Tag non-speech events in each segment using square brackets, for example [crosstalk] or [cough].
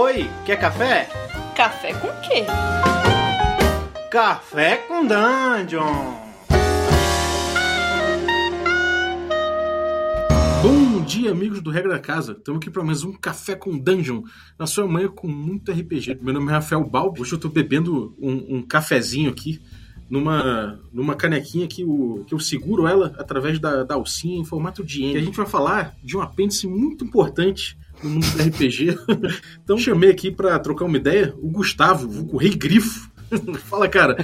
Oi, quer café? Café com quê? Café com Dungeon! Bom dia, amigos do Regra da Casa. Estamos aqui para mais um Café com Dungeon, na sua manhã com muito RPG. Meu nome é Rafael Balbo. Hoje eu estou bebendo um, um, cafezinho aqui, numa, numa canequinha que, o, que eu seguro ela através da, da alcinha em formato de N. E a gente vai falar de um apêndice muito importante no mundo do RPG. [laughs] então chamei aqui para trocar uma ideia o Gustavo, o Rei Grifo. [laughs] Fala, cara.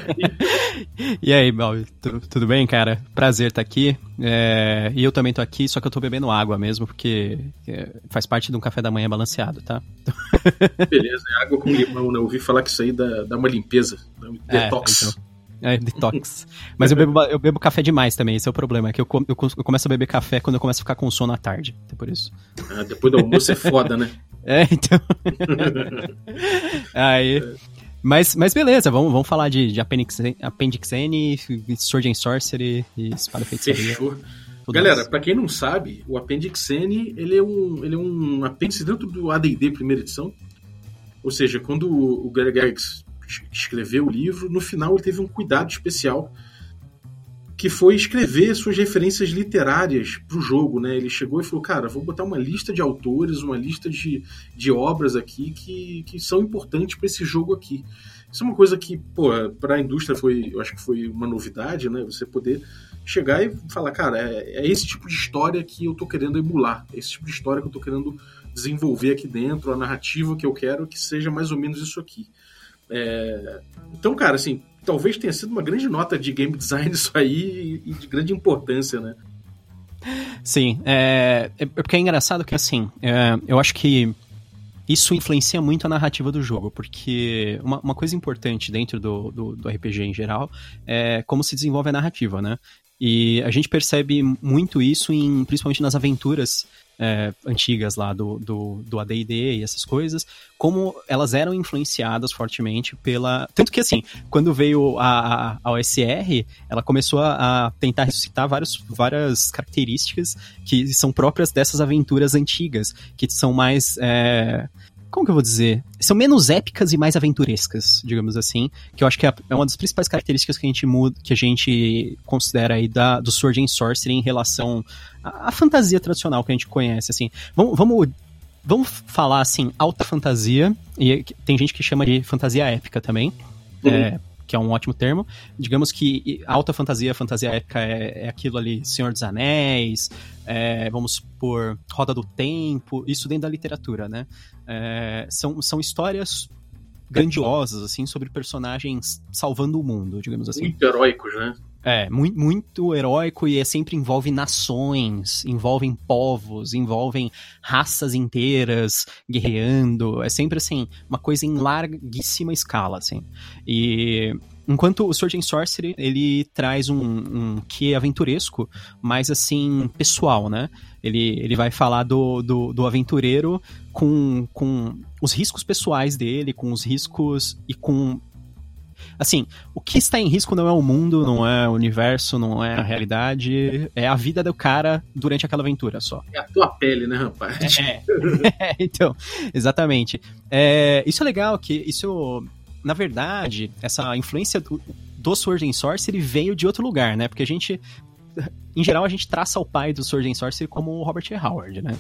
e aí, Bal, tudo, tudo bem, cara? Prazer estar tá aqui. É, e eu também tô aqui, só que eu tô bebendo água mesmo, porque é, faz parte de um café da manhã balanceado, tá? Beleza, é água com limão, né? Eu ouvi falar que isso aí dá, dá uma limpeza, dá um é, detox. Então. É, detox. Mas eu bebo, eu bebo café demais também, esse é o problema. É que eu, eu, eu começo a beber café quando eu começo a ficar com sono à tarde. Então por isso. Ah, depois do almoço é foda, né? [laughs] É, então. [laughs] Aí. Mas, mas beleza, vamos, vamos falar de, de Appendix, Appendix N, Sword and Sorcery e Espada Feitiçaria. Fechou. Galera, para quem não sabe, o Appendix N ele é um, ele é um apêndice dentro do AD&D primeira edição. Ou seja, quando o Greg Gygax escreveu o livro, no final ele teve um cuidado especial que foi escrever suas referências literárias para o jogo, né? Ele chegou e falou, cara, vou botar uma lista de autores, uma lista de, de obras aqui que, que são importantes para esse jogo aqui. Isso é uma coisa que, pô, para a indústria foi, eu acho que foi uma novidade, né? Você poder chegar e falar, cara, é, é, esse tipo de história que eu tô querendo emular, é esse tipo de história que eu tô querendo desenvolver aqui dentro, a narrativa que eu quero que seja mais ou menos isso aqui. É... Então, cara, assim, talvez tenha sido uma grande nota de game design isso aí e de grande importância, né? Sim, é, é porque é engraçado que, assim, é, eu acho que isso influencia muito a narrativa do jogo, porque uma, uma coisa importante dentro do, do, do, RPG em geral é como se desenvolve a narrativa, né? E a gente percebe muito isso em, principalmente nas aventuras é, antigas lá do, do, do AD&D e essas coisas, como elas eram influenciadas fortemente pela... Tanto que, assim, quando veio a, a, OSR, ela começou a, a, tentar ressuscitar vários, várias características que são próprias dessas aventuras antigas, que são mais... É, como que eu vou dizer? São menos épicas e mais aventurescas, digamos assim, que eu acho que é, é uma das principais características que a gente muda, que a gente considera aí da, do Sword and Sorcery em relação à, à fantasia tradicional que a gente conhece, assim. Vamos, vamos vamos falar assim, alta fantasia, e tem gente que chama de fantasia épica também. Uhum. É, que é um ótimo termo. Digamos que alta fantasia, fantasia épica é, é aquilo ali, Senhor dos Anéis, é, vamos por Roda do Tempo, isso dentro da literatura, né? É, são, são histórias grandiosas, assim, sobre personagens salvando o mundo, digamos assim. Muito heróicos, né? É, muito, muito heróico e é sempre envolve nações, envolvem povos, envolvem raças inteiras guerreando. É sempre assim, uma coisa em larguíssima escala, assim. E Enquanto o and Sorcery, ele traz um, um que aventuresco, mas assim, pessoal, né? Ele, ele vai falar do, do, do, aventureiro com, com os riscos pessoais dele, com os riscos e com Assim, o que está em risco não é o mundo, não é o universo, não é a realidade, é a vida do cara durante aquela aventura só. É a tua pele, né, rapaz? É, [laughs] é então, exatamente. É, isso é legal, que isso, na verdade, essa influência do, do Sword and Sorcery veio de outro lugar, né? Porque a gente, em geral, a gente traça o pai do Sword and Sorcery como o Robert E. Howard, né?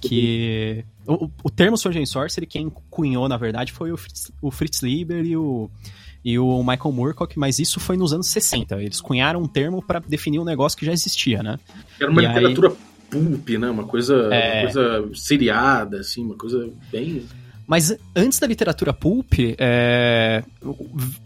Que o, o termo and Sorcery, quem cunhou, na verdade, foi o Fritz, o Fritz Lieber e o e o Michael Moorcock, mas isso foi nos anos 60. Eles cunharam um termo para definir um negócio que já existia, né? Era uma e literatura aí... pulp, né? Uma coisa, é... uma coisa seriada, assim, uma coisa bem... Mas antes da literatura pulp, é...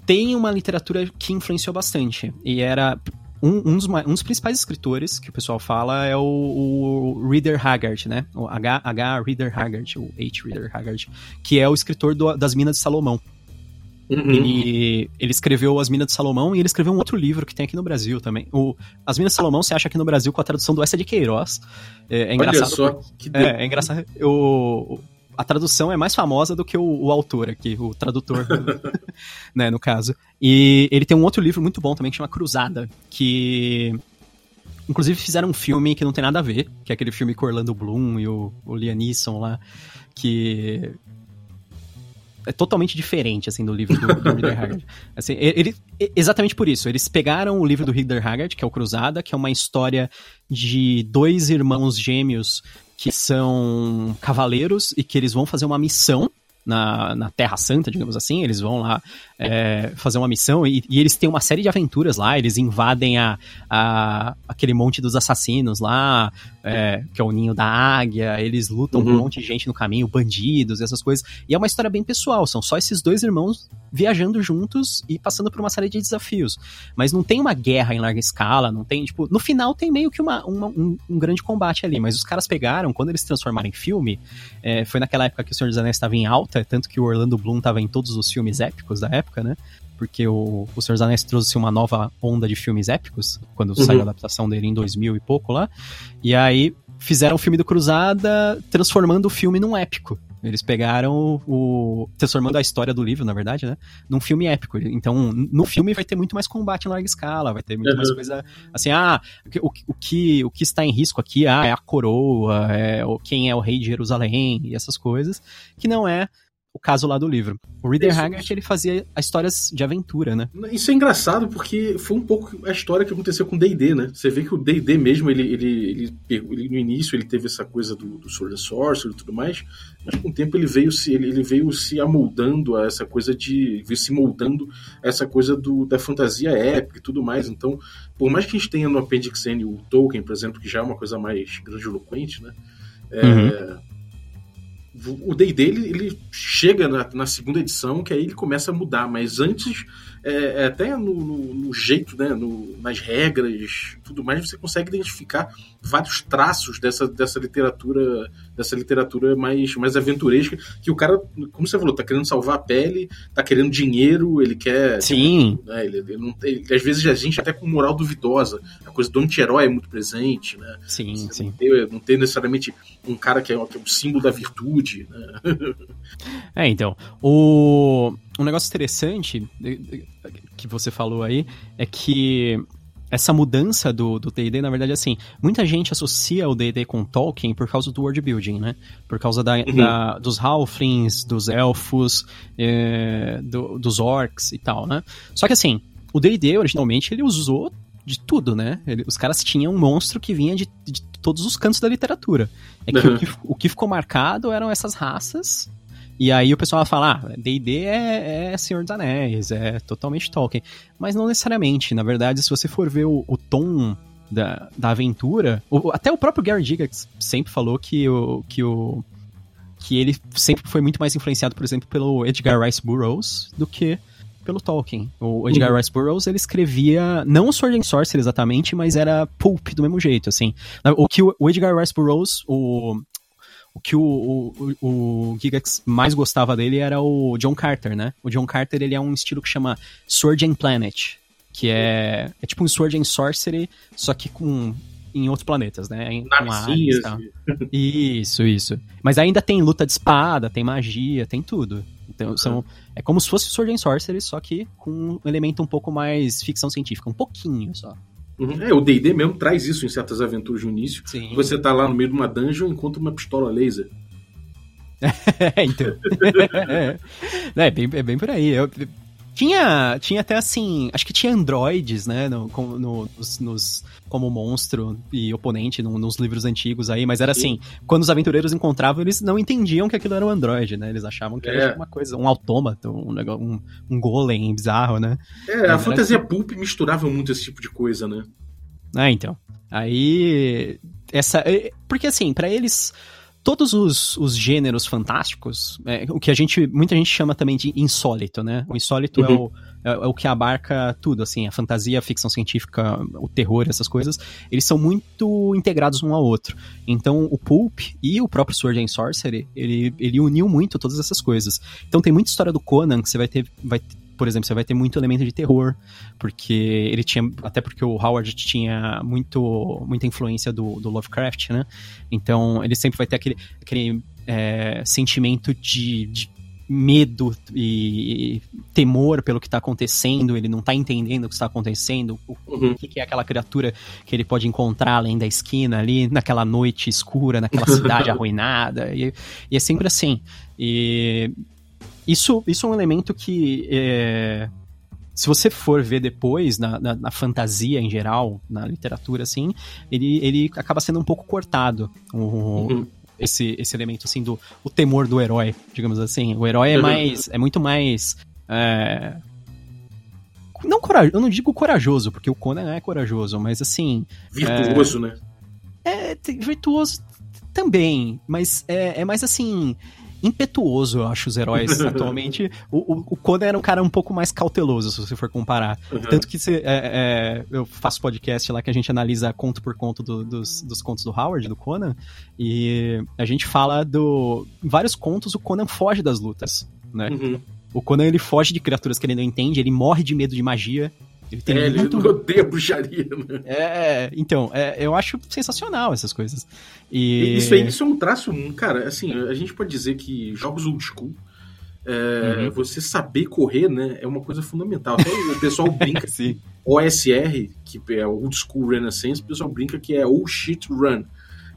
tem uma literatura que influenciou bastante. E era um, um, dos, um, dos, principais escritores que o pessoal fala é o, o Reader Haggard, né? O H, H. Reader Haggard, o H. Reader Haggard, que é o escritor do, das Minas de Salomão. Uhum. Ele, ele escreveu As Minas de Salomão e ele escreveu um outro livro que tem aqui no Brasil também. O As Minas de Salomão você acha aqui no Brasil com a tradução do Essa de Queiroz. É, é engraçado. Olha só, que é, é engraçado. O, a tradução é mais famosa do que o, o autor aqui, o tradutor, [laughs] né, no caso. E ele tem um outro livro muito bom também que chama Cruzada, que inclusive fizeram um filme que não tem nada a ver, que é aquele filme com Orlando Bloom e o, o Liam Neeson lá, que é totalmente diferente, assim, do livro do, do Reader [laughs] Haggard. Assim, ele, exatamente por isso. Eles pegaram o livro do Reader Haggard, que é o Cruzada, que é uma história de dois irmãos gêmeos que são cavaleiros e que eles vão fazer uma missão na, na Terra Santa, digamos assim. Eles vão lá é, fazer uma missão e, e, eles têm uma série de aventuras lá. Eles invadem a, a aquele monte dos assassinos lá, é, que é o ninho da águia. Eles lutam uhum. com um monte de gente no caminho, bandidos, essas coisas. E é uma história bem pessoal. São só esses dois irmãos viajando juntos e passando por uma série de desafios. Mas não tem uma guerra em larga escala, não tem, tipo, no final tem meio que uma, uma um, um, grande combate ali, mas os caras pegaram, quando eles transformaram em filme, é, foi naquela época que o Senhor dos Anéis estava em alta, tanto que o Orlando Bloom estava em todos os filmes épicos da época, né? Porque o, o Senhor dos Anéis trouxe uma nova onda de filmes épicos, quando uhum. saiu a adaptação dele em 2000 e pouco lá. E aí fizeram o filme do Cruzada, transformando o filme num épico. Eles pegaram o. transformando a história do livro, na verdade, né? Num filme épico. Então, no filme vai ter muito mais combate em larga escala, vai ter muito uhum. mais coisa. Assim, ah, o, o, que, o que está em risco aqui ah, é a coroa, é quem é o rei de Jerusalém e essas coisas, que não é o caso lá do livro. O Reader Isso. Haggard, ele fazia histórias de aventura, né? Isso é engraçado porque foi um pouco a história que aconteceu com o D&D, né? Você vê que o D&D mesmo, ele, ele, ele, ele, no início ele teve essa coisa do, do Sword and Sorcery e tudo mais, mas com o tempo ele veio se ele, ele, veio se amoldando a essa coisa de veio se moldando a essa coisa do, da fantasia épica e tudo mais. Então, por mais que a gente tenha no Appendix N o Tolkien, por exemplo, que já é uma coisa mais grandiloquente, né? É, uhum o D&D ele, ele, chega na, na, segunda edição que aí ele começa a mudar, mas antes é, é até no, no, no, jeito, né, no, nas regras, tudo mais você consegue identificar vários traços dessa, dessa literatura dessa literatura mais, mais aventuresca que o cara, como você falou, tá querendo salvar a pele, tá querendo dinheiro, ele quer. Sim. Né, ele, ele não, ele, às vezes a gente até com moral duvidosa. A coisa do anti-herói é muito presente, né? Sim, você sim. Não tem, não tem, necessariamente um cara que é, que é o símbolo da virtude, né? [laughs] É, então. O, um negócio interessante que você falou aí é que essa mudança do D&D, na verdade, assim, muita gente associa o D&D com Tolkien por causa do world building, né? Por causa da, uhum. da dos halflings, dos elfos, é, do, dos orcs e tal, né? Só que, assim, o D&D, originalmente, ele usou de tudo, né? Ele, os caras tinham um monstro que vinha de, de todos os cantos da literatura. É que, uhum. o, que o que ficou marcado eram essas raças e aí o pessoal fala, ah, D&D é, é Senhor dos Anéis, é totalmente Tolkien. Mas não necessariamente. Na verdade, se você for ver o, o tom da, da aventura... O, até o próprio Gary Gygax sempre falou que o, que o... Que ele sempre foi muito mais influenciado, por exemplo, pelo Edgar Rice Burroughs do que pelo Tolkien. O Edgar uhum. Rice Burroughs, ele escrevia, não o Sword and Sorcery exatamente, mas era pulp do mesmo jeito, assim. O que o Edgar Rice Burroughs, o, o que o, o, o Gigax mais gostava dele era o John Carter, né? O John Carter, ele é um estilo que chama Sword and Planet, que é, é tipo um Sword and Sorcery, só que com em outros planetas, né? Em, tá? Isso, isso. Mas ainda tem luta de espada, tem magia, tem tudo. Então, são, é como se fosse Sword and Sorcery, só que com um elemento um pouco mais ficção científica, um pouquinho só. Uhum. É, o D&D mesmo traz isso em certas aventuras no início. Sim. Você tá lá no meio de uma dungeon e encontra uma pistola laser. [laughs] é, então. [laughs] é, bem, é bem por aí. Eu, tinha, tinha até assim, acho que tinha androides, né, no, no, nos, nos, como monstro e oponente no, nos livros antigos aí, mas era assim, Sim. quando os aventureiros encontravam, eles não entendiam que aquilo era um androide, né, eles achavam que é. era uma coisa, um autômato, um, um, um golem bizarro, né. É, a fantasia assim. pulp misturava muito esse tipo de coisa, né. Ah, então. Aí, essa, é, porque assim, para eles todos os, os gêneros fantásticos, é, o que a gente, muita gente chama também de insólito, né? O insólito é uhum. é, o, é, é, o que abarca tudo, assim, a fantasia, a ficção científica, o terror, essas coisas, eles são muito integrados um ao outro. Então, o Pulp e o próprio Sword and Sorcery, ele, ele uniu muito todas essas coisas. Então, tem muita história do Conan que você vai ter, vai por exemplo, você vai ter muito elemento de terror, porque ele tinha, até porque o Howard tinha muito, muita influência do, do Lovecraft, né? Então ele sempre vai ter aquele, aquele é, sentimento de, de medo e temor pelo que está acontecendo, ele não está entendendo o que está acontecendo, o, uhum. que é aquela criatura que ele pode encontrar além da esquina ali, naquela noite escura, naquela cidade [laughs] arruinada, e, e, é sempre assim. E isso, isso é um elemento que. É, se você for ver depois, na, na, na, fantasia em geral, na literatura, assim, ele, ele acaba sendo um pouco cortado. O, uhum. esse, esse elemento, assim, do o temor do herói, digamos assim. O herói é uhum. mais. é muito mais. É, não corajoso, eu não digo corajoso, porque o Conan é corajoso, mas assim. Virtuoso, é, né? É, virtuoso também, mas é, é mais assim impetuoso, eu acho, os heróis [laughs] atualmente. O, o, o Conan era um cara um pouco mais cauteloso, se você for comparar. Uhum. Tanto que é, é, eu faço podcast lá que a gente analisa conto por conto do, dos, dos contos do Howard, do Conan, e a gente fala do. Em vários contos, o Conan foge das lutas, né? Uhum. O Conan ele foge de criaturas que ele não entende, ele morre de medo de magia. Ele tem é, muito... ele odeia bruxaria, né? É, então, é, eu acho sensacional essas coisas. E... Isso aí isso é um traço, cara, assim, a gente pode dizer que jogos old school, é, uhum. você saber correr, né, é uma coisa fundamental. Até o pessoal brinca, [laughs] OSR, que é Old School Renaissance, o pessoal brinca que é Old Shit Run.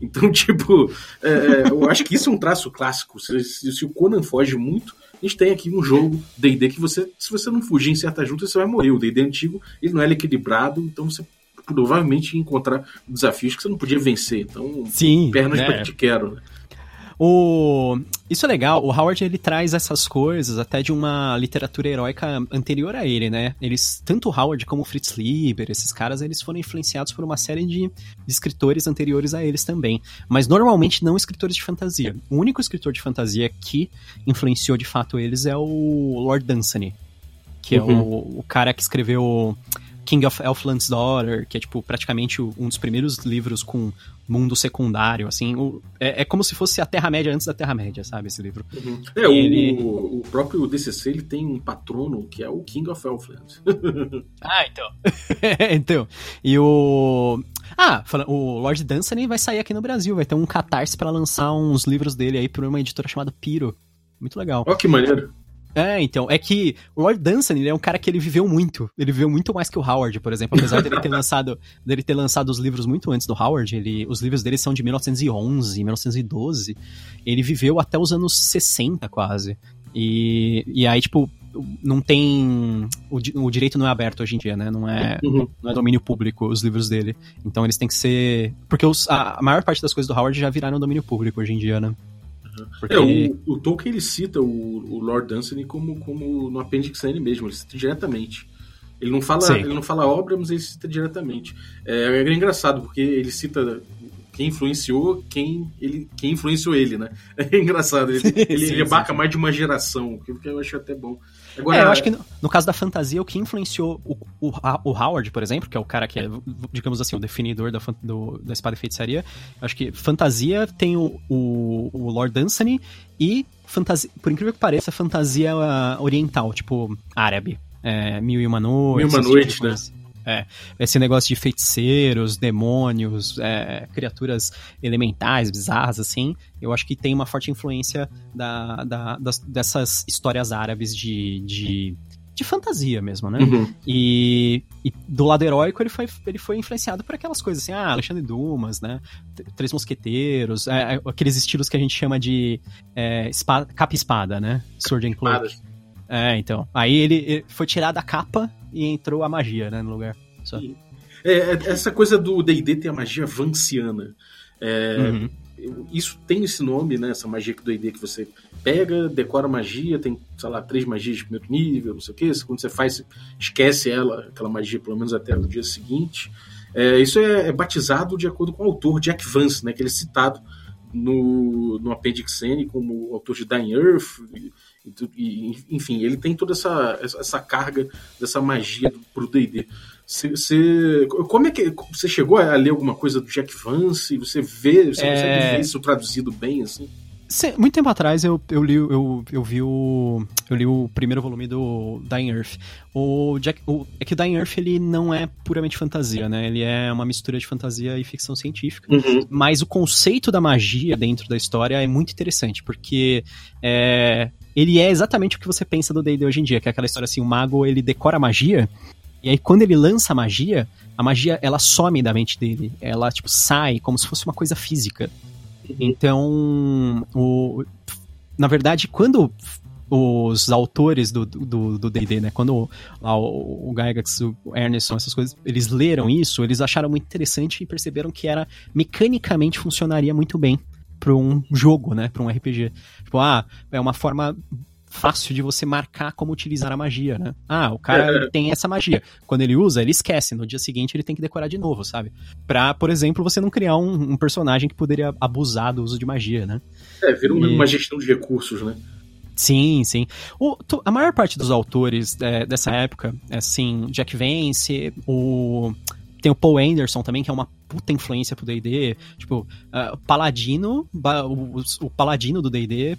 Então, [laughs] tipo, é, é, eu acho que isso é um traço clássico. Se, se, se o Conan foge muito, a gente tem aqui um jogo D&D que você, se você não fugir em certa junta, você vai morrer. O D&D antigo, ele não é equilibrado, então você provavelmente ia encontrar desafios que você não podia vencer. Então, Sim, pernas né? para te quero. O... Isso é legal, o Howard ele traz essas coisas até de uma literatura heróica anterior a ele, né? Eles, tanto o Howard como o Fritz Lieber, esses caras, eles foram influenciados por uma série de escritores anteriores a eles também. Mas normalmente não escritores de fantasia. O único escritor de fantasia que influenciou de fato eles é o Lord Dunsany, que uhum. é o, o cara que escreveu King of Elfland's Daughter, que é, tipo, praticamente um dos primeiros livros com mundo secundário, assim. O, é, é, como se fosse a Terra-média antes da Terra-média, sabe, esse livro. Uhum. É, ele... o, o, próprio DCC, ele tem um patrono que é o King of Elfland. [laughs] ah, então. [laughs] então. E o... Ah, o Lord Dunsany vai sair aqui no Brasil, vai ter um catarse para lançar uns livros dele aí por uma editora chamada Piro. Muito legal. Ó, oh, que maneiro. É, então, é que o Lord Dunsany, ele é um cara que ele viveu muito. Ele viveu muito mais que o Howard, por exemplo. Apesar dele ter [laughs] lançado, dele ter lançado os livros muito antes do Howard, ele, os livros dele são de 1911, 1912. Ele viveu até os anos 60, quase. E, e aí, tipo, não tem. O, o direito não é aberto hoje em dia, né? Não é, uhum. não é domínio público os livros dele. Então eles têm que ser. Porque os, a, a maior parte das coisas do Howard já viraram domínio público hoje em dia, né? Porque... É, o, o, Tolkien ele cita o, o Lord Dunsany como, como no Appendix N mesmo, ele cita diretamente. Ele não fala, ele não fala obra, mas ele cita diretamente. É, é engraçado, porque ele cita quem influenciou quem ele quem influenciou ele, né? [laughs] É engraçado, ele, [laughs] ele, sim, ele abarca mais de uma geração, o que eu acho até bom. Agora, é, eu acho que no, no, caso da fantasia, o que influenciou o, o, o, Howard, por exemplo, que é o cara que é, digamos assim, o definidor da, do, da espada e feitiçaria, acho que fantasia tem o, o, o Lord Dunsany e fantasia, por incrível que pareça, fantasia oriental, tipo árabe. É, Mil e Uma Noites. Mil e Uma Noite, tipo né? É, esse negócio de feiticeiros, demônios, é, criaturas elementais, bizarras, assim, eu acho que tem uma forte influência da, da das, dessas histórias árabes de, de, de fantasia mesmo, né? Uhum. E, e, do lado heróico ele foi, ele foi influenciado por aquelas coisas assim, ah, Alexandre Dumas, né? Três Mosqueteiros, é, é aqueles estilos que a gente chama de é, espada, capa espada, né? Sword and Cloak. É, então. Aí ele, ele foi tirar da capa e entrou a magia, né, no lugar. É, é essa coisa do D&D tem a magia vanciana. É, uhum. Isso tem esse nome, né? Essa magia do D&D que você pega, decora magia, tem, sei lá, três magias de primeiro nível, não sei o que. Quando você faz, esquece ela, aquela magia, pelo menos até no dia seguinte. É, isso é, é, batizado de acordo com o autor Jack Vance, né? Que ele é citado no, no Appendix N como autor de Dying Earth e, enfim, ele tem toda essa, essa carga dessa magia pro D&D. Você, como é que você chegou a ler alguma coisa do Jack Vance? Você vê, você é... consegue ver isso traduzido bem assim? Muito tempo atrás eu, eu, li, eu, eu vi o. Eu li o primeiro volume do Dying Earth. O Jack. O, é que o Dying Earth ele não é puramente fantasia, né? Ele é uma mistura de fantasia e ficção científica. Uhum. Mas o conceito da magia dentro da história é muito interessante, porque é, ele é exatamente o que você pensa do D&D hoje em dia, que é aquela história assim, o mago ele decora a magia, e aí quando ele lança a magia, a magia ela some da mente dele, ela tipo sai como se fosse uma coisa física. Uhum. Então, o, na verdade, quando os autores do D&D, do, né? Quando lá, o, o Gygax, o Ernestson, essas coisas, eles leram isso, eles acharam muito interessante e perceberam que era mecanicamente funcionaria muito bem para um jogo, né? Para um RPG. Tipo, ah, é uma forma fácil de você marcar como utilizar a magia, né? Ah, o cara tem essa magia. Quando ele usa, ele esquece. No dia seguinte ele tem que decorar de novo, sabe? Pra, por exemplo, você não criar um, um personagem que poderia abusar do uso de magia, né? É, vira e... uma gestão de recursos, né? Sim, sim. O, a maior parte dos autores é, dessa época, assim, Jack Vance, o tem o Paul Anderson também, que é uma puta influência pro D&D. Tipo, uh, Paladino, o, o, Paladino do D&D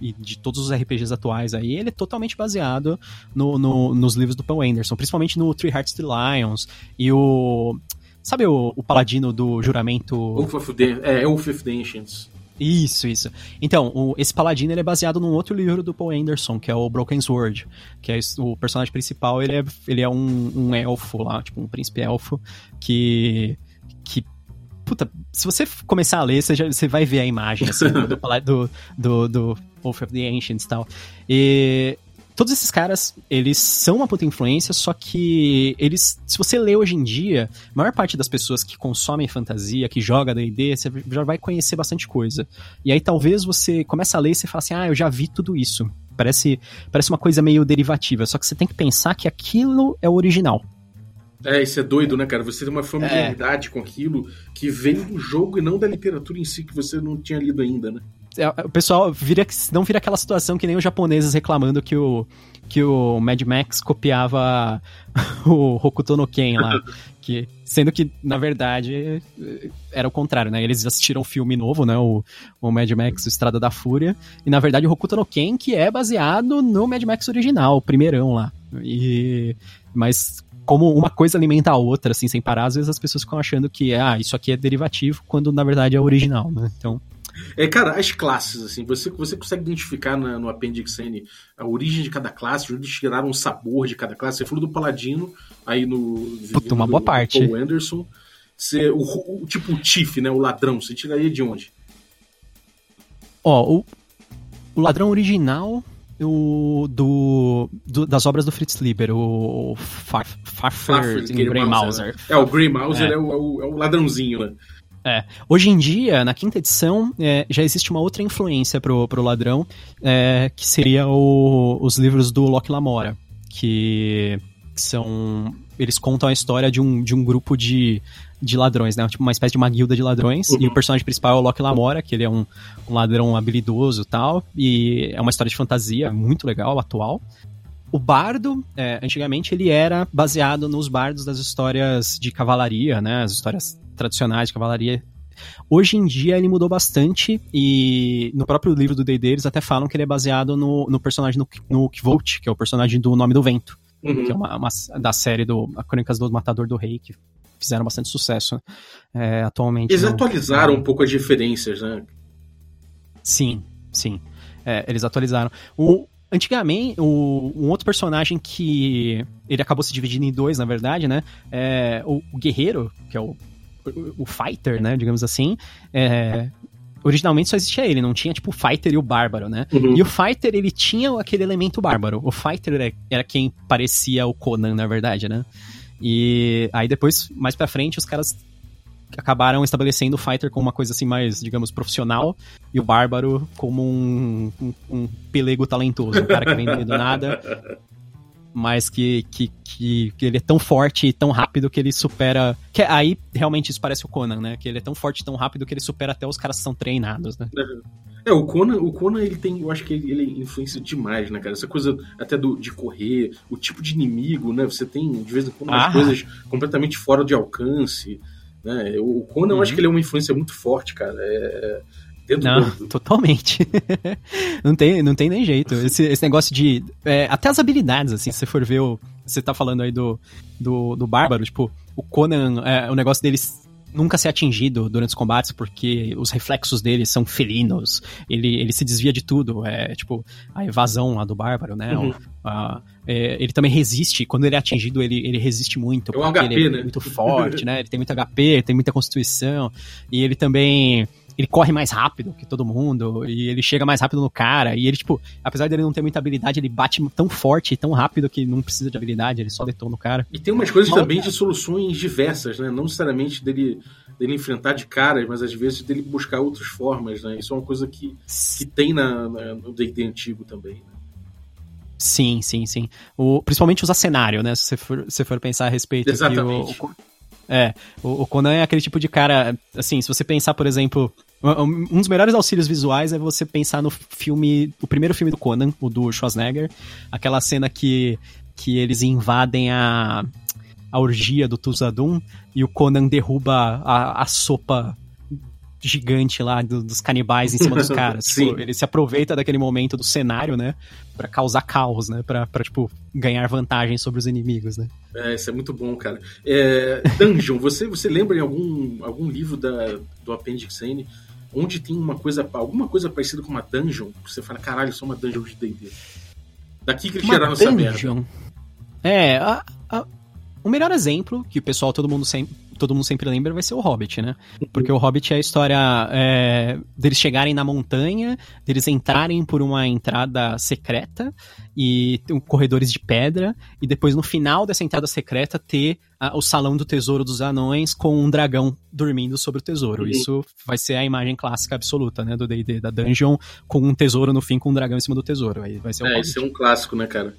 e de todos os RPGs atuais aí, ele é totalmente baseado no, no, nos livros do Paul Anderson, principalmente no Three Hearts Three Lions e o... Sabe o, o Paladino do Juramento... The, é, the Ancients. Isso, isso. Então, o, esse paladino ele é baseado num outro livro do Paul Anderson, que é o Broken Sword, que é o personagem principal, ele é, ele é um, um elfo lá, tipo um príncipe elfo, que que puta, se você começar a ler, você, já, você vai ver a imagem assim, do, do, do, do Wolf of the Ancients e tal. E todos esses caras, eles são uma puta influência, só que eles, se você lê hoje em dia, a maior parte das pessoas que consomem fantasia, que joga D&D, você já vai conhecer bastante coisa. E aí talvez você comece a ler e você fala assim, ah, eu já vi tudo isso. Parece, parece uma coisa meio derivativa, só que você tem que pensar que aquilo é o original. É, isso é doido, né, cara? Você tem uma familiaridade é. com aquilo que vem do jogo e não da literatura em si que você não tinha lido ainda, né? É, o pessoal vira, não vira aquela situação que nem os japoneses reclamando que o, que o Mad Max copiava [laughs] o Hokuto no Ken lá. que, sendo que, na verdade, era o contrário, né? Eles assistiram um filme novo, né? O, o Mad Max, o Estrada da Fúria. E, na verdade, o Hokuto no Ken, que é baseado no Mad Max original, o primeirão lá. E, mas como uma coisa alimenta a outra, assim, sem parar, às vezes as pessoas ficam achando que, ah, isso aqui é derivativo, quando na verdade é original, né? Então... É, cara, as classes, assim, você, você consegue identificar na, no Appendix N a origem de cada classe, onde tiraram o sabor de cada classe. Você falou do Paladino, aí no. Puta, uma boa parte. O Anderson. Você, o, o, tipo o Tiff, né? O ladrão, você tiraria de onde? Ó, o, o ladrão original o, do, do, das obras do Fritz Lieber, o Farfer em Grey Mauser. É, o Grey Mauser é. é. o, é o ladrãozinho, né? É. Hoje em dia, na quinta edição, é, já existe uma outra influência pro, pro ladrão, é, que seria o, os livros do Locke Lamora, que, que, são... Eles contam a história de um, de um grupo de, de ladrões, né? Tipo uma espécie de uma guilda de ladrões. Uhum. E o personagem principal é o Locke Lamora, que ele é um, um ladrão habilidoso e tal. E é uma história de fantasia muito legal, atual. O bardo, é, antigamente, ele era baseado nos bardos das histórias de cavalaria, né? As histórias tradicionais de cavalaria. Hoje em dia ele mudou bastante e no próprio livro do D&D eles até falam que ele é baseado no, no personagem no, no Kvolt, que é o personagem do Nome do Vento, uhum. que é uma, uma, da série do a Crônicas do Matador do Rei, que fizeram bastante sucesso é, atualmente. Eles atualizaram um pouco as diferenças, né? Sim, sim. É, eles atualizaram. O, antigamente, o, um outro personagem que ele acabou se dividindo em dois, na verdade, né? É, o, o guerreiro, que é o, o fighter, né? Digamos assim. É, originalmente só existia ele, não tinha tipo o Fighter e o Bárbaro, né? Uhum. E o Fighter, ele tinha aquele elemento bárbaro. O Fighter era, era, quem parecia o Conan, na verdade, né? E aí depois, mais pra frente, os caras acabaram estabelecendo o Fighter como uma coisa assim mais, digamos, profissional e o Bárbaro como um, um, um pelego talentoso, um cara que vem do nada, [laughs] mas que, que, que, que, ele é tão forte e tão rápido que ele supera. Que aí realmente isso parece o Conan, né? Que ele é tão forte e tão rápido que ele supera até os caras que são treinados, né? É, o Conan, o Conan ele tem, eu acho que ele, ele influencia demais, né, cara? Essa coisa até do, de correr, o tipo de inimigo, né? Você tem, de vez em quando, umas ah. coisas completamente fora de alcance. Né? O Conan, uhum. eu acho uhum. que ele é uma influência muito forte, cara. É, Dentro não, do... totalmente. [laughs] não, tem, não tem nem jeito. Esse, esse negócio de. É, até as habilidades, assim, se você for ver o. Você tá falando aí do, do, do Bárbaro, tipo, o Conan, é, o negócio deles nunca ser atingido durante os combates, porque os reflexos dele são felinos. Ele, ele se desvia de tudo. É tipo a evasão lá do Bárbaro, né? Uhum. a, é, ele também resiste. Quando ele é atingido, ele, ele resiste muito. É um HP, ele é né? muito forte, né? Ele tem muito HP, tem muita constituição. E ele também. Ele corre mais rápido que todo mundo, e ele chega mais rápido no cara, e ele, tipo, apesar dele não ter muita habilidade, ele bate tão forte e tão rápido que não precisa de habilidade, ele só detona o cara. E tem umas coisas Mal, também de soluções diversas, né? Não necessariamente dele, dele enfrentar de cara, mas às vezes dele buscar outras formas, né? Isso é uma coisa que, que tem na, na no D&D antigo também, né? Sim, sim, sim. O, principalmente usar cenário, né? Se você for, se for pensar a respeito. Exatamente. O, o, é, o, o Conan é aquele tipo de cara, assim, se você pensar, por exemplo, um dos melhores auxílios visuais é você pensar no filme, o primeiro filme do Conan, o do Schwarzenegger, aquela cena que, que eles invadem a, a orgia do Tuzadum e o Conan derruba a, a sopa gigante lá do, dos canibais em cima dos [laughs] caras. tipo, ele se aproveita daquele momento do cenário, né? para causar caos, né? Pra, pra, tipo, ganhar vantagem sobre os inimigos, né? É, isso é muito bom, cara. É, Dungeon, você, você lembra em algum, algum livro da, do Appendix N onde tem uma coisa, alguma coisa parecida com uma dungeon? Você fala, caralho, é uma dungeon de D&D. Daqui que eles tiraram essa merda. É, a, a, o melhor exemplo, que o pessoal, todo mundo sempre todo mundo sempre lembra vai ser o Hobbit, né? Porque o Hobbit é a história é, deles chegarem na montanha, deles entrarem por uma entrada secreta e um, corredores de pedra, e depois no final dessa entrada secreta ter a, o salão do tesouro dos anões com um dragão dormindo sobre o tesouro. Uhum. Isso vai ser a imagem clássica absoluta, né? Do D&D, da dungeon com um tesouro no fim com um dragão em cima do tesouro. Aí vai ser o é, Hobbit. esse é um clássico, né, cara?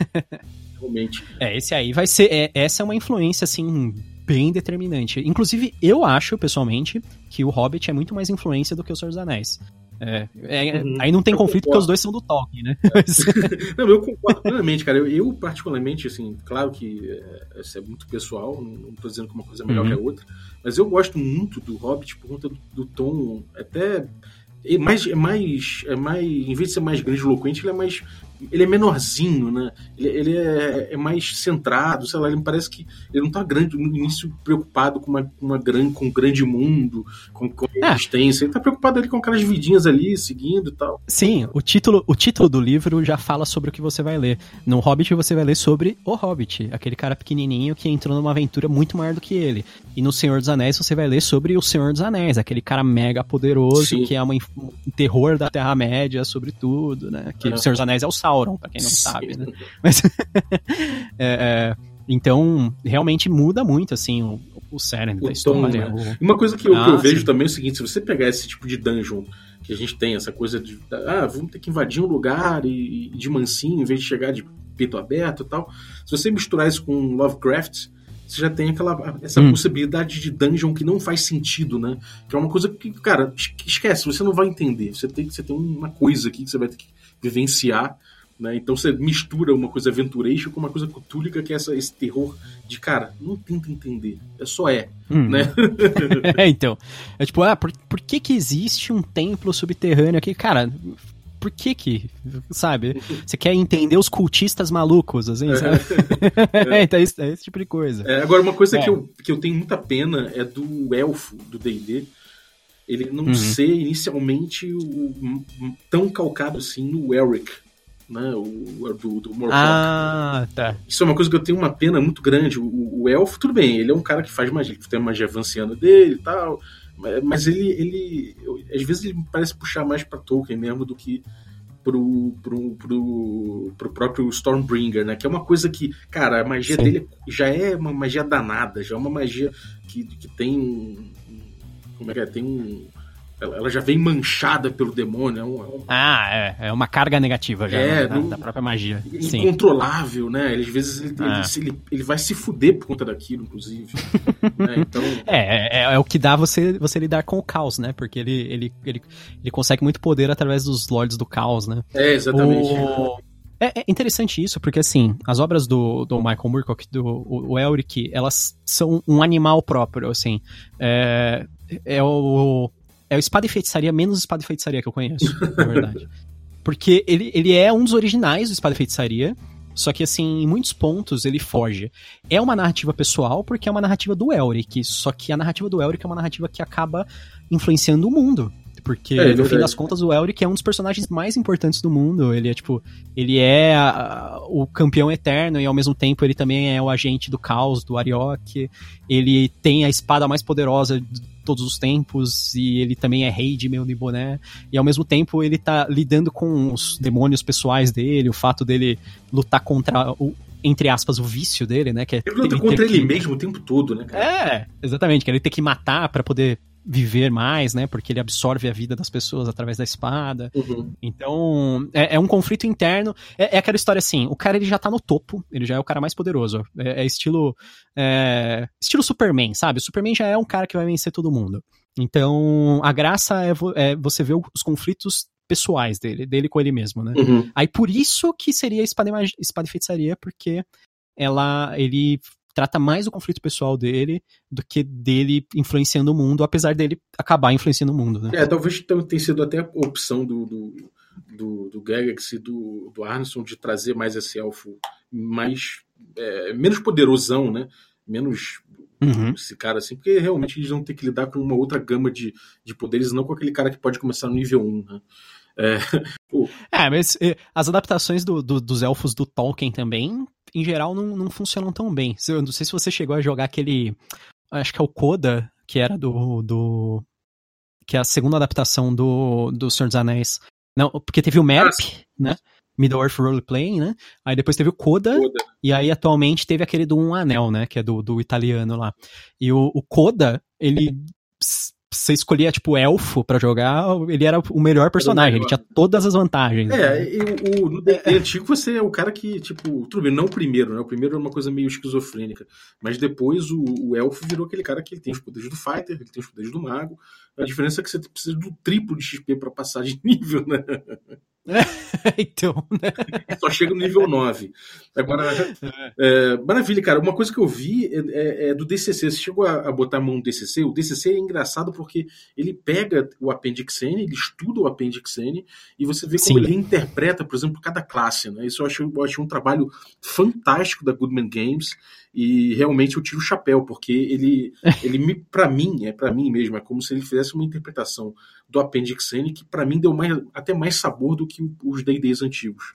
[laughs] Realmente. É, esse aí vai ser. É, essa é uma influência, assim, bem determinante. Inclusive, eu acho, pessoalmente, que o Hobbit é muito mais influência do que o Senhor dos Anéis. É, é, uhum. Aí não tem eu conflito concordo. porque os dois são do Tolkien, né? É. [laughs] não, eu concordo plenamente, cara. Eu, eu, particularmente, assim, claro que é, isso é muito pessoal, não, tô dizendo que uma coisa é melhor uhum. que a outra, mas eu gosto muito do Hobbit por conta do, do tom até é mais, é mais, é mais, em vez de ser mais grandiloquente, ele é mais ele é menorzinho, né? Ele, ele é, é, mais centrado, sei lá, ele me parece que ele não tá grande, no início preocupado com uma, uma grande, com um grande mundo, com, com é. existência. Ele tá preocupado ali com aquelas vidinhas ali, seguindo e tal. Sim, o título, o título do livro já fala sobre o que você vai ler. No Hobbit você vai ler sobre o Hobbit, aquele cara pequenininho que entrou numa aventura muito maior do que ele. E no Senhor dos Anéis você vai ler sobre o Senhor dos Anéis, aquele cara mega poderoso Sim. que é uma, um terror da Terra-média sobre tudo, né? Que é. o Senhor dos Anéis é o Sauron, pra quem não sabe, né? Mas, [laughs] é, é, então, realmente muda muito, assim, o, o cérebro o da história. Tom, né? o... Uma coisa que eu, ah, que eu vejo também é o seguinte, se você pegar esse tipo de dungeon que a gente tem, essa coisa de, ah, vamos ter que invadir um lugar e, e de mansinho, em vez de chegar de peito aberto e tal, se você misturar isso com Lovecraft, você já tem aquela essa hum. possibilidade de dungeon que não faz sentido, né? Que é uma coisa que, cara, esquece, você não vai entender. Você tem, você tem uma coisa aqui que você vai ter que vivenciar né? Então você mistura uma coisa aventureixa com uma coisa cutúlica, que é essa, esse terror de, cara, não tenta entender, é só é. Hum. Né? [laughs] é, então. É tipo, ah, por, por que que existe um templo subterrâneo aqui? Cara, por que que, sabe? Você quer entender os cultistas malucos, assim, sabe? [laughs] É, é. [laughs] então, é, esse, é esse tipo de coisa. É, agora, uma coisa que, é. eu, que eu tenho muita pena é do elfo do D&D, ele não uhum. ser inicialmente o, tão calcado assim no Elric, né? O, do, do Morlock. Ah, tá. Isso é uma coisa que eu tenho uma pena muito grande. O, o elfo, tudo bem, ele é um cara que faz magia, que tem a magia avanciana dele e tal. Mas ele, ele às vezes ele parece puxar mais para Tolkien mesmo do que pro, pro, pro, pro próprio Stormbringer, né? Que é uma coisa que, cara, a magia Sim. dele já é uma magia danada, já é uma magia que, que tem. Como é que é? Tem um ela, já vem manchada pelo demônio. É um, é. Ah, é. É uma carga negativa já é, da, da, própria magia. Incontrolável, Sim. né? Às vezes ele, ah. ele, ele, ele, vai se fuder por conta daquilo, inclusive. né? então... [laughs] é, é, é, o que dá você, você lidar com o caos, né? Porque ele, ele, ele, ele consegue muito poder através dos Lords do Caos, né? É, exatamente. O... É, é, interessante isso, porque assim, as obras do, do Michael Moorcock, do o, o Elric, elas são um animal próprio, assim. É, é o, é o espada e feitiçaria menos espada e feitiçaria que eu conheço, na verdade. [laughs] Porque ele, ele é um dos originais do espada e feitiçaria, só que, assim, em muitos pontos ele foge. É uma narrativa pessoal, porque é uma narrativa do Elric, só que a narrativa do Elric é uma narrativa que acaba influenciando o mundo. Porque, é, no fim das contas, o Elric é um dos personagens mais importantes do mundo. Ele é, tipo, ele é a, a, o campeão eterno e, ao mesmo tempo, ele também é o agente do caos, do Ariok. Ele tem a espada mais poderosa todos os tempos, e ele também é rei de Melniboné, e ao mesmo tempo ele tá lidando com os demônios pessoais dele, o fato dele lutar contra o, entre aspas, o vício dele, né? Que é ele luta contra ele que... mesmo o tempo todo, né, cara? É, exatamente, que ele tem que matar para poder viver mais, né? Porque ele absorve a vida das pessoas através da espada. Uhum. Então, é, é, um conflito interno. É, é, aquela história assim: o cara ele já tá no topo, ele já é o cara mais poderoso. É, é estilo. É, estilo Superman, sabe? O Superman já é um cara que vai vencer todo mundo. Então, a graça é, vo é você ver os conflitos pessoais dele, dele com ele mesmo, né? Uhum. Aí por isso que seria espada, espada e feitiçaria, porque ela ele trata mais o conflito pessoal dele do que dele influenciando o mundo, apesar dele acabar influenciando o mundo, né? É, talvez tenha sido até a opção do, do, do, do Galaxy, do, do Arneson, de trazer mais esse elfo mais é, menos poderosão, né? Menos Uhum. esse cara assim, porque realmente eles vão ter que lidar com uma outra gama de, de poderes, não com aquele cara que pode começar no nível 1. Né? É, [laughs] é, mas eh, as adaptações do, do, dos elfos do Tolkien também, em geral, não, não funcionam tão bem. Eu não sei se você chegou a jogar aquele. Acho que é o Coda, que era do. do que é a segunda adaptação do, do Senhor dos Anéis. Não, porque teve o Merp, ah, né? Middle Earth Roleplaying, né? Aí depois teve o Coda, Coda, e aí atualmente teve aquele do Um Anel, né? Que é do, do italiano lá. E o, o Coda, ele você escolhia, tipo, elfo para jogar, ele era o melhor personagem, ele tinha todas as vantagens. É, né? e o, no D&D antigo você é o cara que, tipo, tudo bem, não o primeiro, né? O primeiro era uma coisa meio esquizofrênica, mas depois o, o elfo virou aquele cara que ele tem os poderes do fighter, ele tem os poderes do mago, a diferença é que você precisa do triplo de XP para passar de [laughs] nível, né? [laughs] então, né? Só chega no nível 9. Agora, é. É, maravilha, cara. Uma coisa que eu vi é, é, é do DCC. Você chegou a, a, botar a mão no DCC? O DCC é engraçado porque ele pega o Appendix N, ele estuda o Appendix N e você vê como Sim. ele interpreta, por exemplo, cada classe. Né? Isso eu achei, eu achei um trabalho fantástico da Goodman Games e realmente eu tiro o chapéu porque ele, ele para mim, é para mim mesmo, é como se ele fizesse uma interpretação do Appendix N que para mim deu mais, até mais sabor do que os D&Ds antigos.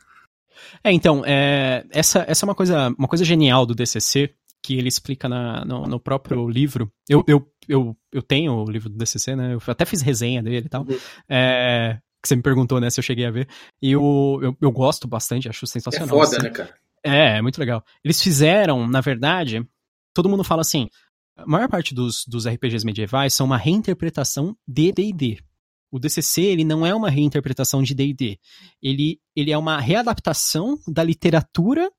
É, então, é, essa, essa é uma coisa, uma coisa genial do DCC, que ele explica na, no, no, próprio livro. Eu, eu, eu, eu tenho o livro do DCC, né? Eu até fiz resenha dele e tal. Uhum. É, que você me perguntou, né, se eu cheguei a ver. E eu, eu, eu gosto bastante, acho sensacional. É foda, assim. né, cara? É, é muito legal. Eles fizeram, na verdade, todo mundo fala assim, a maior parte dos, dos RPGs medievais são uma reinterpretação de D&D. O DCC ele não é uma reinterpretação de D&D. Ele, ele é uma readaptação da literatura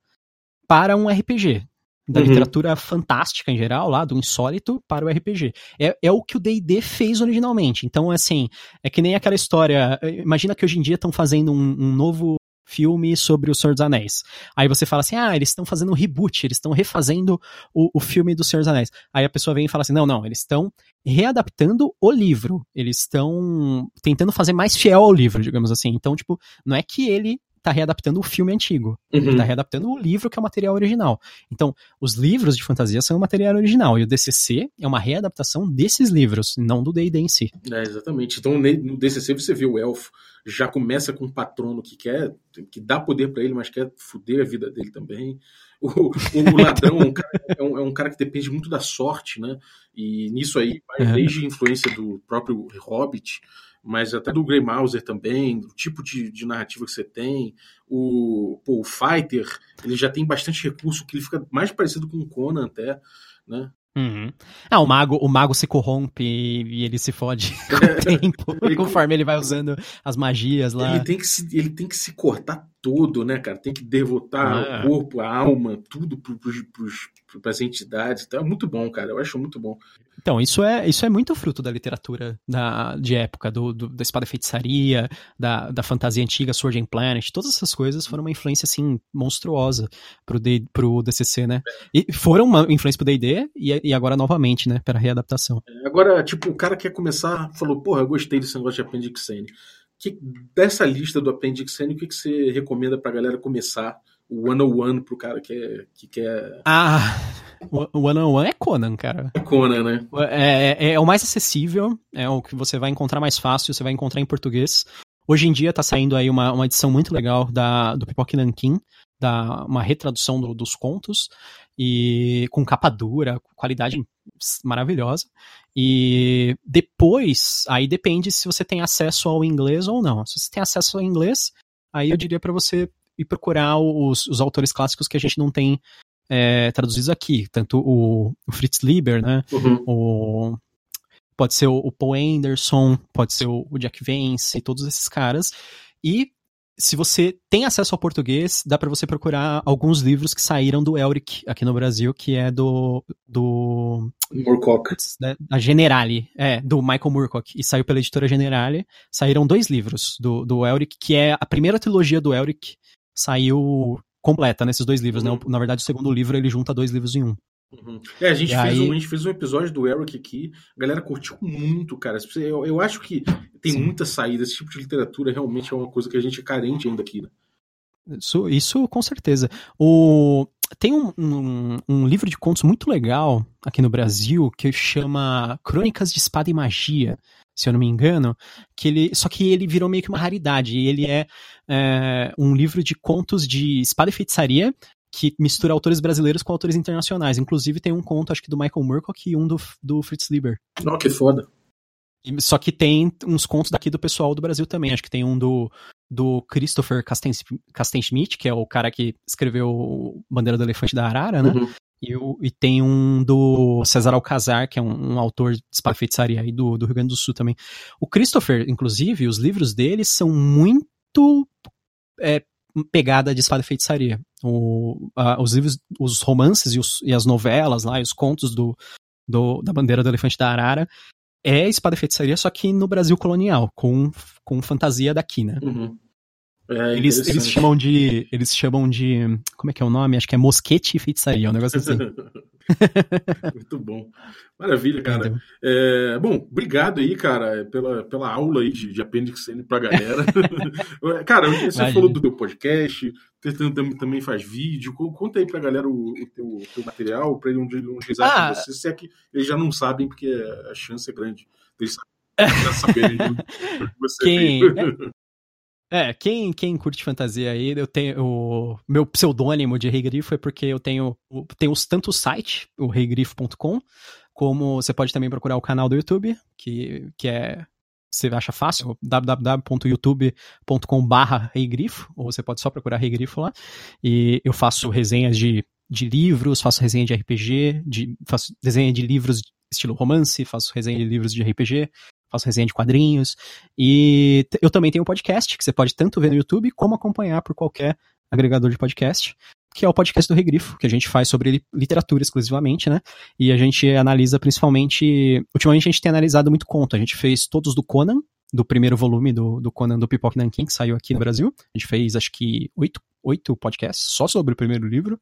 para um RPG. Da uhum. literatura fantástica em geral, lá, do insólito, para o RPG. É, é o que o D&D fez originalmente. Então, assim, é que nem aquela história... Imagina que hoje em dia estão fazendo um, um novo filme sobre o Senhor dos Anéis. Aí você fala assim, ah, eles estão fazendo um reboot, eles estão refazendo o, o filme do Senhor dos Anéis. Aí a pessoa vem e fala assim, não, não, eles estão readaptando o livro, eles estão tentando fazer mais fiel ao livro, digamos assim. Então, tipo, não é que ele tá readaptando o filme antigo. Uhum. Ele tá readaptando o livro que é o material original. Então, os livros de fantasia são o material original e o DCC é uma readaptação desses livros, não do D&D em si. É, exatamente. Então, no DCC você vê o elfo já começa com um patrono que quer, que dá poder para ele, mas quer foder a vida dele também. O, o, [laughs] ladrão é um, cara, é, um, é um, cara, que depende muito da sorte, né? E nisso aí vai é. desde a influência do próprio Hobbit, mas até do Grey Mauser também, do tipo de, de narrativa que você tem. O, pô, o Fighter, ele já tem bastante recurso, que ele fica mais parecido com o Conan até, né? Uhum. Ah, o mago, o mago se corrompe e ele se fode com o [laughs] tempo, ele, conforme ele vai usando as magias lá. Ele tem que se, ele tem que se cortar todo, né, cara? Tem que devotar ah. o corpo, a alma, tudo para as entidades. Então é muito bom, cara. Eu acho muito bom. Então, isso é, isso é muito fruto da literatura da, de época, do, do da espada feitiçaria, da, da fantasia antiga, Sword and Planet, todas essas coisas foram uma influência, assim, monstruosa pro, D, pro DCC, né? E foram uma influência pro D&D e, e agora novamente, né, para readaptação. É, agora, tipo, o cara quer começar, falou, porra, eu gostei desse negócio de Appendix N. Que, dessa lista do Appendix N, o que, que você recomenda pra galera começar o 101 pro cara que, é, que quer. Ah, o 101 é Conan, cara. É Conan, né? É, é, é, o mais acessível, é o que você vai encontrar mais fácil, você vai encontrar em português. Hoje em dia tá saindo aí uma, uma edição muito legal da, do Pipoque Nankin, da, uma retradução do, dos contos, e com capa dura, qualidade maravilhosa. E depois, aí depende se você tem acesso ao inglês ou não. Se você tem acesso ao inglês, aí eu diria para você ir procurar os, os autores clássicos que a gente não tem é, traduzidos aqui. Tanto o, o Fritz Lieber, né? Uhum. O, pode ser o, o, Paul Anderson, pode ser o, o Jack Vance, todos esses caras. E se você tem acesso ao português, dá para você procurar alguns livros que saíram do Elric aqui no Brasil, que é do. do Moorcock. Né, da Generale, é, do Michael Moorcock, e saiu pela editora Generale. Saíram dois livros do, do Elric, que é a primeira trilogia do Elric, saiu completa nesses dois livros, né? uhum. né? Na verdade, o segundo livro ele junta dois livros em um. Uhum. É, a gente, fez aí... um, a gente fez um episódio do Eric aqui, a galera curtiu muito, cara. Eu, eu acho que tem Sim. muita saída, esse tipo de literatura realmente é uma coisa que a gente é carente ainda aqui, né? Isso, isso com certeza. O, tem um, um, um, livro de contos muito legal aqui no Brasil que chama Crônicas de Espada e Magia, se eu não me engano, que ele, só que ele virou meio que uma raridade. Ele é, é um livro de contos de espada e feitiçaria que mistura autores brasileiros com autores internacionais. Inclusive tem um conto, acho que do Michael Moorcock e um do, do Fritz Lieber. Oh, que foda. Só que tem uns contos daqui do pessoal do Brasil também. Acho que tem um do, do Christopher Casten-Schmidt, que é o cara que escreveu Bandeira do Elefante da Arara, né? Uhum. E, o, e, tem um do César Alcazar, que é um, um autor de espada feitiçaria aí do, do Rio Grande do Sul também. O Christopher, inclusive, os livros dele são muito é, pegada de espada e feitiçaria. O, a, os livros, os romances e, os, e, as novelas lá, e os contos do, do, da bandeira do elefante da Arara é espada e feitiçaria, só que no Brasil colonial, com, com fantasia daqui, né? Uhum. É eles, eles chamam de. Eles chamam de. Como é que é o nome? Acho que é mosquete e feitiçaria, um negócio assim. [laughs] [laughs] Muito bom. Maravilha, cara. É, bom, obrigado aí, cara, pela, pela aula aí de, de Appendix N pra galera. [laughs] cara, você Imagina. falou do teu podcast, também faz vídeo. Conta aí pra galera o, o teu, teu, material, pra ele um dia ah. você, se é que eles já não sabem, porque a chance é grande deles [laughs] saberem você Quem... É, quem, quem curte fantasia aí, eu tenho. O meu pseudônimo de Rei Grifo é porque eu tenho, tenho tanto o site, o reigrifo.com, como você pode também procurar o canal do YouTube, que, que é. Você acha fácil, www.youtube.com/barra reigrifo, ou você pode só procurar reigrifo lá. E eu faço resenhas de, de livros, faço resenha de RPG, de, faço desenho de livros estilo romance, faço resenha de livros de RPG, faço resenha de quadrinhos. E eu também tenho um podcast que você pode tanto ver no YouTube como acompanhar por qualquer agregador de podcast, que é o podcast do Regrifo, que a gente faz sobre literatura exclusivamente, né? E a gente analisa principalmente. Ultimamente a gente tem analisado muito conto. A gente fez todos do Conan, do primeiro volume do, do Conan do Pipoque Nankin, que saiu aqui no Brasil. A gente fez, acho que, oito, oito podcasts só sobre o primeiro livro.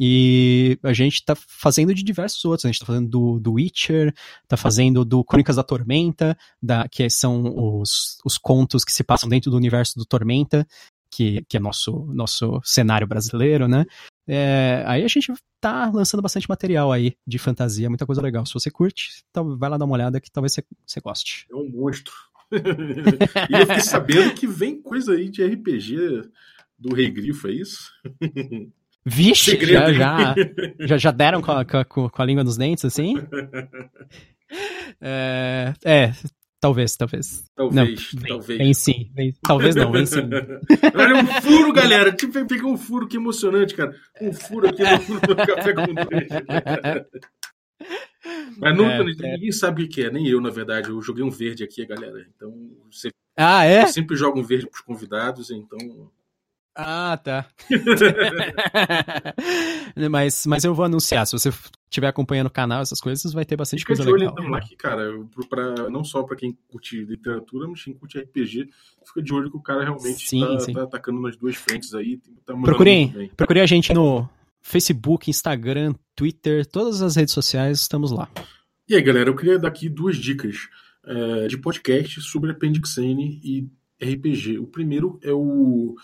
E a gente tá fazendo de diversos outros. A gente tá fazendo do, do Witcher, tá fazendo do Crônicas da Tormenta, da, que são os, os contos que se passam dentro do universo do Tormenta, que, que é nosso, nosso cenário brasileiro, né? É, aí a gente tá lançando bastante material aí de fantasia, muita coisa legal. Se você curte, então vai lá dar uma olhada que talvez você, você goste. É um monstro. [laughs] e eu fiquei sabendo que vem coisa aí de RPG do Rei Grifo, é isso? Vixe, já, já, já, já deram com a, com, a língua nos dentes, assim? É, é talvez, talvez. Talvez, não, talvez. Vem, sim, vem, talvez não, vem sim. Olha, um furo, galera. Tipo, pegar um furo, que emocionante, cara. Um furo aqui no, no café com Mas não, é, ninguém é. sabe o que é, nem eu, na verdade. Eu joguei um verde aqui, galera. Então, você, ah, é? eu sempre jogo um verde pros convidados, então. Ah, tá. [laughs] mas, mas eu vou anunciar. Se você estiver acompanhando o canal, essas coisas, vai ter bastante Fica coisa de olho, legal. Então, aqui, cara, pra, não só para quem curte literatura, mas quem curte RPG, fica de olho que o cara realmente sim, tá, sim. tá atacando nas duas frentes aí. Tá procurem, procurem a gente no Facebook, Instagram, Twitter, todas as redes sociais, estamos lá. E aí, galera, eu queria dar aqui duas dicas é, de podcast sobre Appendix N e RPG. O primeiro é o,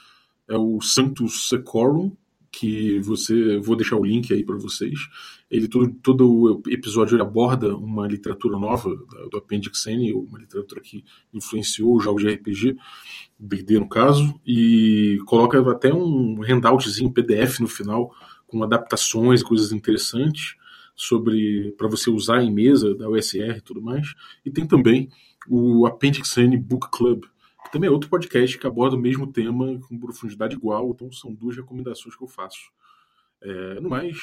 é o Santos Secorum, que você vou deixar o link aí para vocês. Ele todo, todo o episódio ele aborda uma literatura nova do Appendix N, uma literatura que influenciou os jogos de RPG, D&D no caso, e coloca até um handoutzinho PDF no final com adaptações, coisas interessantes sobre para você usar em mesa da USR e tudo mais. E tem também o Appendix N Book Club, que também é outro podcast que aborda o mesmo tema com profundidade igual. Então são duas recomendações que eu faço. É, no mais,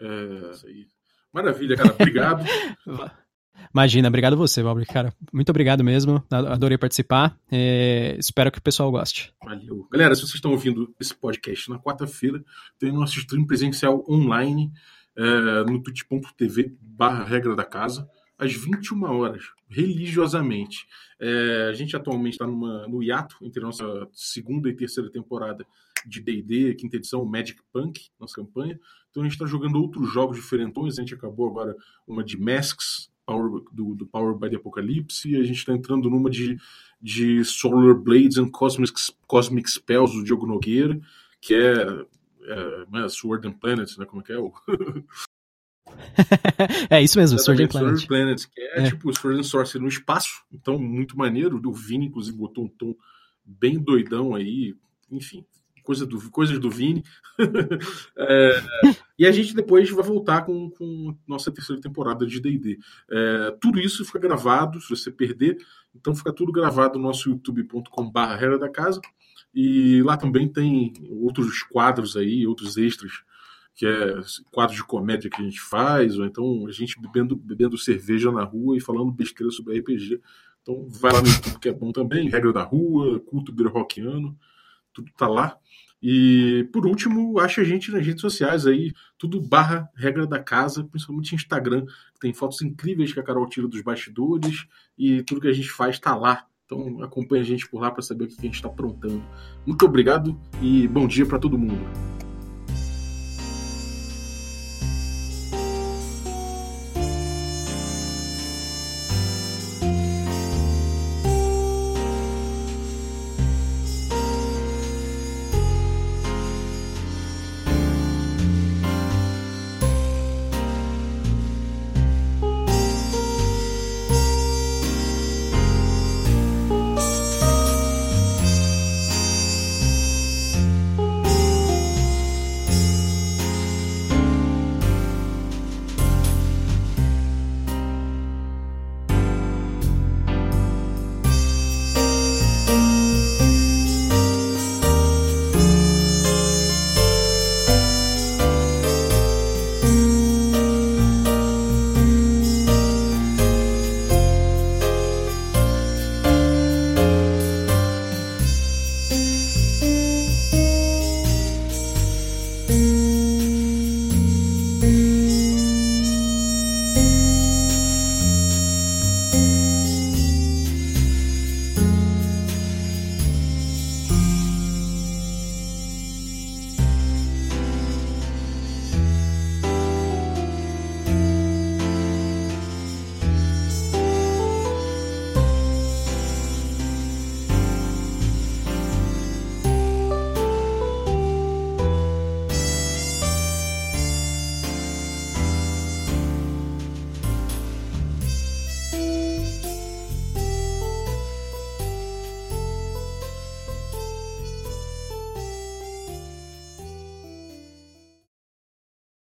é. Maravilha, cara. Obrigado. [laughs] Imagina, obrigado você, Valber, cara. Muito obrigado mesmo. Adorei participar. É, espero que o pessoal goste. Valeu. Galera, se vocês estão ouvindo esse podcast na quarta-feira, tem nosso stream presencial online é, no twitch.tv barra regra da casa às 21 horas, religiosamente. É, a gente atualmente está no hiato entre nossa segunda e terceira temporada de D&D, quinta edição, Magic Punk, nossa campanha. Então a gente está jogando outros jogos diferentões. A gente acabou agora uma de Masks, Power, do, do Power by the Apocalypse, e a gente está entrando numa de, de Solar Blades and Cosmic, Cosmic Spells, do Diogo Nogueira, que é, é, é Sword and Planets, né? Como é que é? O [laughs] é isso mesmo, Sword and Planet. Sword Planet, que é, é, tipo Sword and Sorcery no espaço, então muito maneiro. O Vini, inclusive, botou um tom bem doidão aí, enfim, coisa do, coisas do Vini. [laughs] é, e a gente depois vai voltar com, com nossa terceira temporada de D&D. É, tudo isso fica gravado, se você perder, então fica tudo gravado no nosso youtube.com.br da casa. E lá também tem outros quadros aí, outros extras que é quadro de comédia que a gente faz, ou então a gente bebendo, bebendo cerveja na rua e falando besteira sobre RPG. Então vai lá no YouTube que é bom também, Regra da Rua, Culto Birrockiano, tudo tá lá. E por último, acha a gente nas redes sociais aí, tudo barra regra da casa, principalmente Instagram, que tem fotos incríveis que a Carol tira dos bastidores e tudo que a gente faz tá lá. Então acompanha a gente por lá para saber o que a gente está aprontando. Muito obrigado e bom dia para todo mundo.